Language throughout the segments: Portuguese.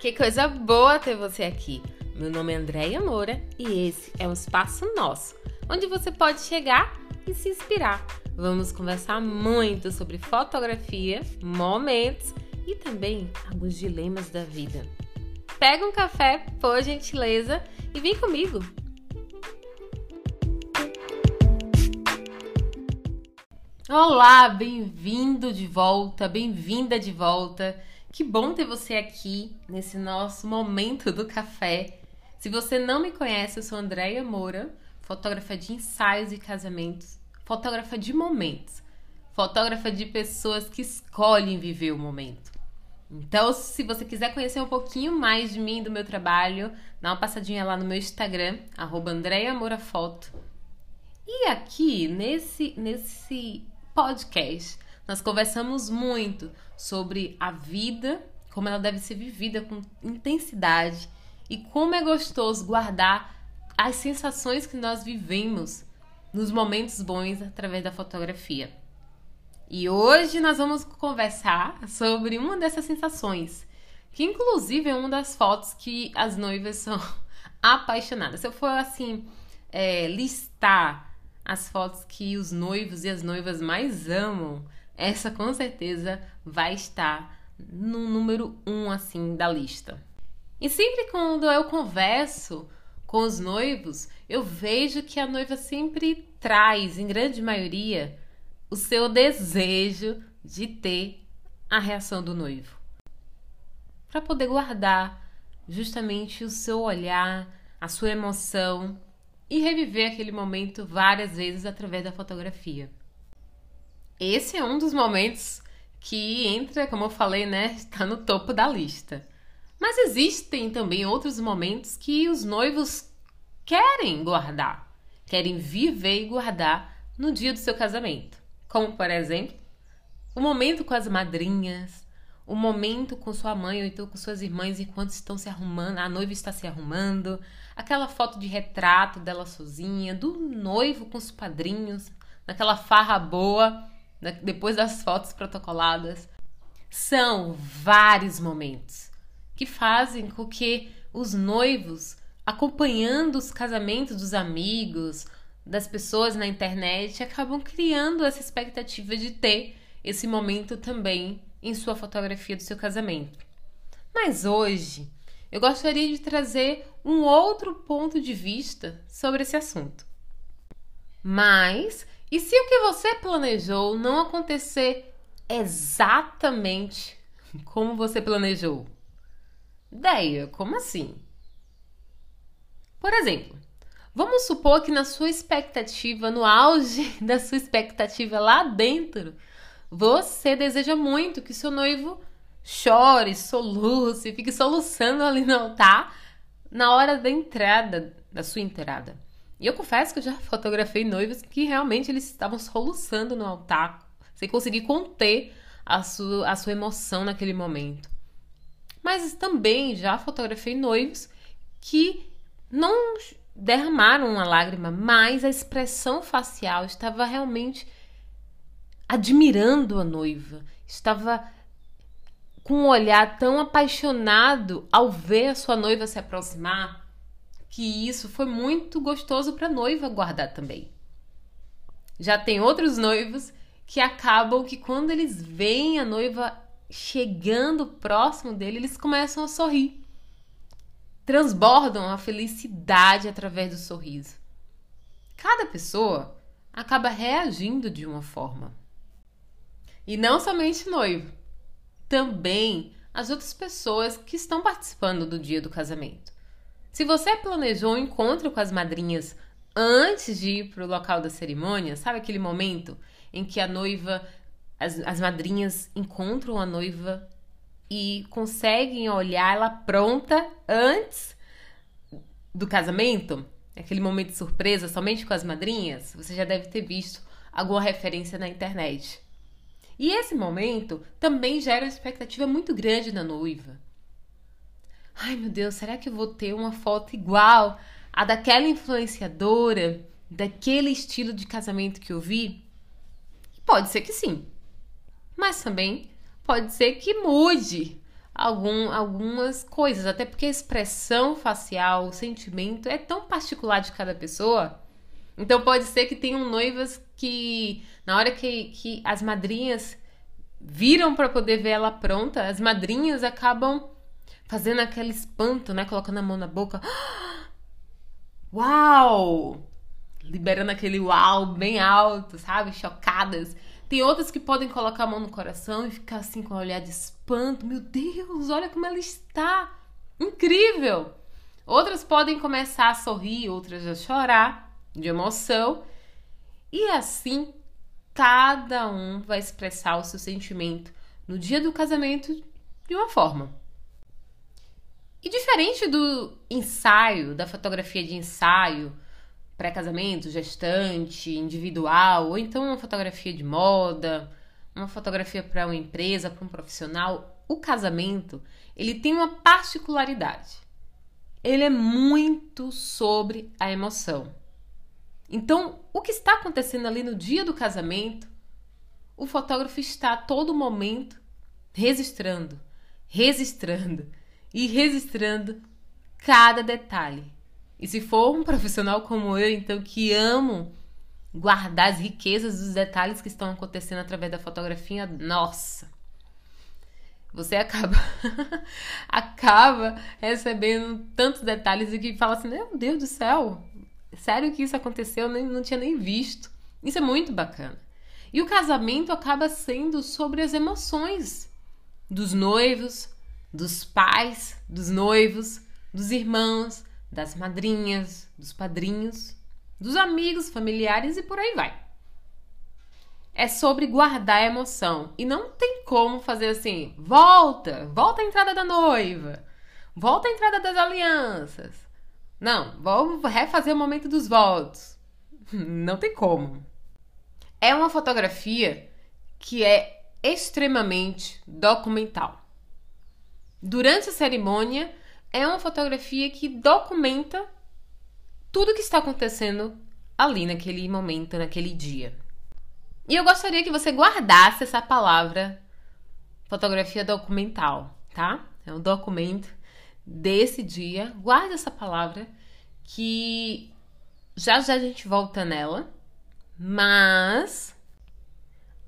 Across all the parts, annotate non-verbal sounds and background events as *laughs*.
Que coisa boa ter você aqui. Meu nome é Andréia Moura e esse é um espaço nosso, onde você pode chegar e se inspirar. Vamos conversar muito sobre fotografia, momentos e também alguns dilemas da vida. Pega um café, por gentileza, e vem comigo. Olá, bem-vindo de volta, bem-vinda de volta. Que bom ter você aqui nesse nosso momento do café. Se você não me conhece, eu sou Andréia Moura, fotógrafa de ensaios e casamentos, fotógrafa de momentos, fotógrafa de pessoas que escolhem viver o momento. Então, se você quiser conhecer um pouquinho mais de mim e do meu trabalho, dá uma passadinha lá no meu Instagram, arroba Foto. E aqui, nesse, nesse podcast, nós conversamos muito sobre a vida, como ela deve ser vivida com intensidade e como é gostoso guardar as sensações que nós vivemos nos momentos bons através da fotografia. E hoje nós vamos conversar sobre uma dessas sensações, que inclusive é uma das fotos que as noivas são *laughs* apaixonadas. Se eu for assim é, listar as fotos que os noivos e as noivas mais amam, essa com certeza vai estar no número um assim da lista. E sempre quando eu converso com os noivos, eu vejo que a noiva sempre traz, em grande maioria, o seu desejo de ter a reação do noivo. Para poder guardar justamente o seu olhar, a sua emoção e reviver aquele momento várias vezes através da fotografia. Esse é um dos momentos que entra, como eu falei, né, está *laughs* no topo da lista. Mas existem também outros momentos que os noivos querem guardar, querem viver e guardar no dia do seu casamento. Como, por exemplo, o momento com as madrinhas, o momento com sua mãe ou então com suas irmãs enquanto estão se arrumando, a noiva está se arrumando, aquela foto de retrato dela sozinha, do noivo com os padrinhos, naquela farra boa, depois das fotos protocoladas. São vários momentos que fazem com que os noivos, acompanhando os casamentos dos amigos, das pessoas na internet, acabam criando essa expectativa de ter esse momento também em sua fotografia do seu casamento. Mas hoje eu gostaria de trazer um outro ponto de vista sobre esse assunto. Mas e se o que você planejou não acontecer exatamente como você planejou? Ideia, como assim? Por exemplo, vamos supor que na sua expectativa, no auge *laughs* da sua expectativa lá dentro, você deseja muito que seu noivo chore, soluce, fique soluçando ali no altar na hora da entrada, da sua entrada. E eu confesso que eu já *laughs* fotografei noivos que realmente eles estavam soluçando no altar, sem conseguir conter a sua, a sua emoção naquele momento. Mas também já fotografei noivos que não derramaram uma lágrima, mas a expressão facial estava realmente admirando a noiva, estava com um olhar tão apaixonado ao ver a sua noiva se aproximar, que isso foi muito gostoso para a noiva guardar também. Já tem outros noivos que acabam que quando eles veem a noiva chegando próximo dele, eles começam a sorrir. Transbordam a felicidade através do sorriso. Cada pessoa acaba reagindo de uma forma. E não somente noivo, também as outras pessoas que estão participando do dia do casamento. Se você planejou um encontro com as madrinhas antes de ir para o local da cerimônia, sabe aquele momento em que a noiva, as, as madrinhas encontram a noiva e conseguem olhar ela pronta antes do casamento? Aquele momento de surpresa somente com as madrinhas? Você já deve ter visto alguma referência na internet. E esse momento também gera uma expectativa muito grande na noiva. Ai meu Deus, será que eu vou ter uma foto igual a daquela influenciadora, daquele estilo de casamento que eu vi? Pode ser que sim. Mas também pode ser que mude algum, algumas coisas, até porque a expressão facial, o sentimento é tão particular de cada pessoa. Então pode ser que tenham noivas que, na hora que, que as madrinhas viram para poder ver ela pronta, as madrinhas acabam fazendo aquele espanto, né? Colocando a mão na boca. *gasps* Uau! Liberando aquele uau bem alto, sabe? Chocadas. Tem outras que podem colocar a mão no coração e ficar assim com um olhar de espanto. Meu Deus, olha como ela está! Incrível! Outras podem começar a sorrir, outras a chorar de emoção. E assim, cada um vai expressar o seu sentimento no dia do casamento de uma forma. E diferente do ensaio, da fotografia de ensaio, pré-casamento, gestante, individual, ou então uma fotografia de moda, uma fotografia para uma empresa, para um profissional, o casamento, ele tem uma particularidade. Ele é muito sobre a emoção. Então, o que está acontecendo ali no dia do casamento, o fotógrafo está a todo momento registrando, registrando e registrando cada detalhe e se for um profissional como eu, então, que amo guardar as riquezas dos detalhes que estão acontecendo através da fotografia, nossa! Você acaba *laughs* acaba recebendo tantos detalhes e que fala assim: "Meu Deus do céu, sério que isso aconteceu? Eu nem, não tinha nem visto". Isso é muito bacana. E o casamento acaba sendo sobre as emoções dos noivos, dos pais, dos noivos, dos irmãos, das madrinhas, dos padrinhos, dos amigos, familiares e por aí vai. É sobre guardar a emoção. E não tem como fazer assim: volta, volta a entrada da noiva, volta a entrada das alianças. Não, vamos refazer o momento dos votos. *laughs* Não tem como. É uma fotografia que é extremamente documental. Durante a cerimônia, é uma fotografia que documenta tudo que está acontecendo ali naquele momento, naquele dia. E eu gostaria que você guardasse essa palavra fotografia documental, tá? É um documento desse dia. Guarde essa palavra que já já a gente volta nela. Mas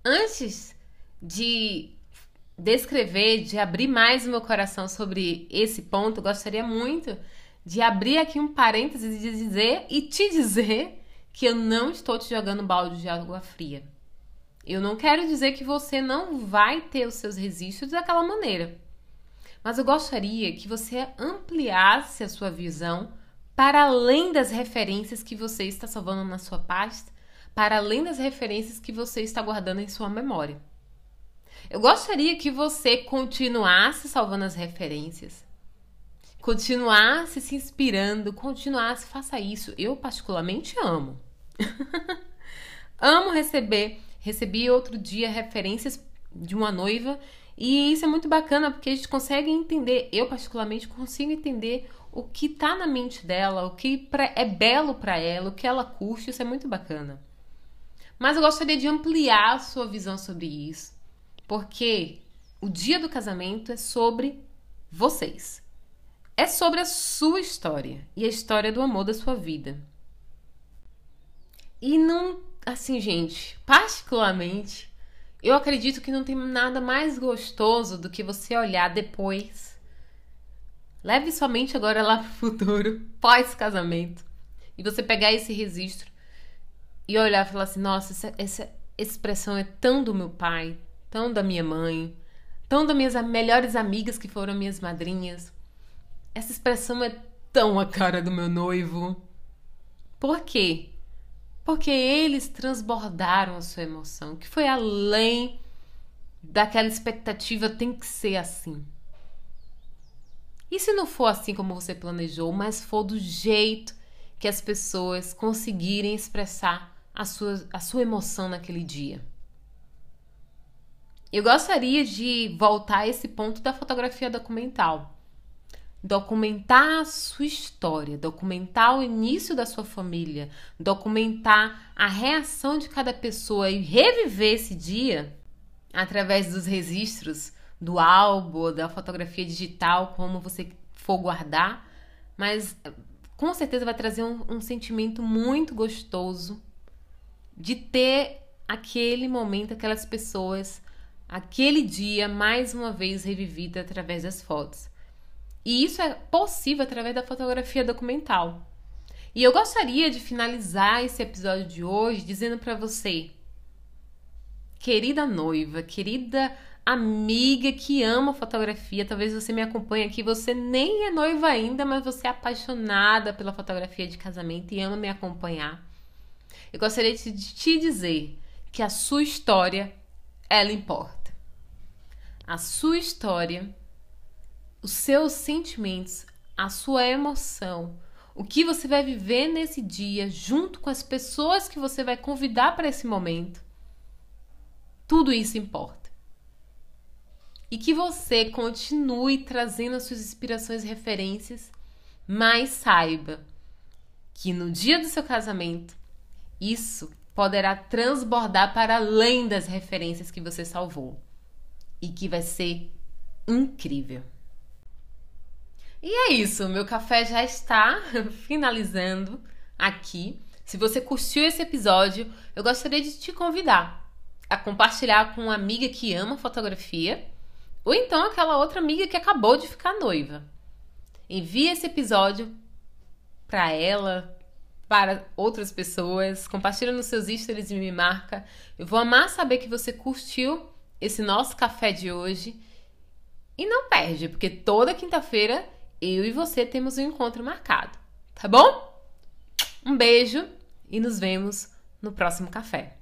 antes de descrever, de abrir mais o meu coração sobre esse ponto, gostaria muito de abrir aqui um parênteses e dizer e te dizer que eu não estou te jogando balde de água fria. Eu não quero dizer que você não vai ter os seus registros daquela maneira. Mas eu gostaria que você ampliasse a sua visão para além das referências que você está salvando na sua pasta, para além das referências que você está guardando em sua memória. Eu gostaria que você continuasse salvando as referências, continuasse se inspirando, continuasse, faça isso. Eu, particularmente, amo. *laughs* amo receber. Recebi outro dia referências de uma noiva e isso é muito bacana porque a gente consegue entender. Eu, particularmente, consigo entender o que tá na mente dela, o que é belo para ela, o que ela curte. Isso é muito bacana. Mas eu gostaria de ampliar a sua visão sobre isso porque o dia do casamento é sobre vocês. É sobre a sua história e a história do amor da sua vida. E não, assim, gente, particularmente, eu acredito que não tem nada mais gostoso do que você olhar depois. Leve sua mente agora lá pro futuro, *laughs* pós-casamento, e você pegar esse registro e olhar e falar assim: nossa, essa, essa expressão é tão do meu pai, tão da minha mãe, tão das minhas melhores amigas que foram minhas madrinhas. Essa expressão é tão a cara do meu noivo. Por quê? Porque eles transbordaram a sua emoção, que foi além daquela expectativa tem que ser assim. E se não for assim como você planejou, mas for do jeito que as pessoas conseguirem expressar a sua, a sua emoção naquele dia? Eu gostaria de voltar a esse ponto da fotografia documental. Documentar a sua história, documentar o início da sua família, documentar a reação de cada pessoa e reviver esse dia através dos registros do álbum, da fotografia digital, como você for guardar, mas com certeza vai trazer um, um sentimento muito gostoso de ter aquele momento, aquelas pessoas, aquele dia mais uma vez revivido através das fotos. E isso é possível através da fotografia documental. E eu gostaria de finalizar esse episódio de hoje dizendo para você, querida noiva, querida amiga que ama fotografia, talvez você me acompanhe aqui, você nem é noiva ainda, mas você é apaixonada pela fotografia de casamento e ama me acompanhar. Eu gostaria de te dizer que a sua história, ela importa. A sua história, os seus sentimentos, a sua emoção, o que você vai viver nesse dia junto com as pessoas que você vai convidar para esse momento. Tudo isso importa. E que você continue trazendo as suas inspirações e referências, mas saiba que no dia do seu casamento, isso poderá transbordar para além das referências que você salvou e que vai ser incrível. E é isso, meu café já está *laughs* finalizando aqui. Se você curtiu esse episódio, eu gostaria de te convidar a compartilhar com uma amiga que ama fotografia ou então aquela outra amiga que acabou de ficar noiva. Envie esse episódio para ela, para outras pessoas, compartilha nos seus stories e me marca. Eu vou amar saber que você curtiu esse nosso café de hoje. E não perde, porque toda quinta-feira eu e você temos um encontro marcado, tá bom? Um beijo e nos vemos no próximo café.